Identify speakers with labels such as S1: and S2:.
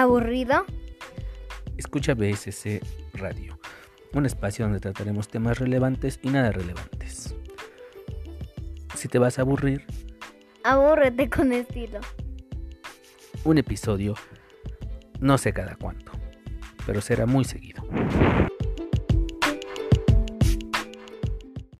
S1: ¿Aburrido?
S2: Escucha BSC Radio, un espacio donde trataremos temas relevantes y nada relevantes. Si te vas a aburrir,
S1: Abúrrete con estilo.
S2: un episodio, no sé cada cuánto, pero será muy seguido.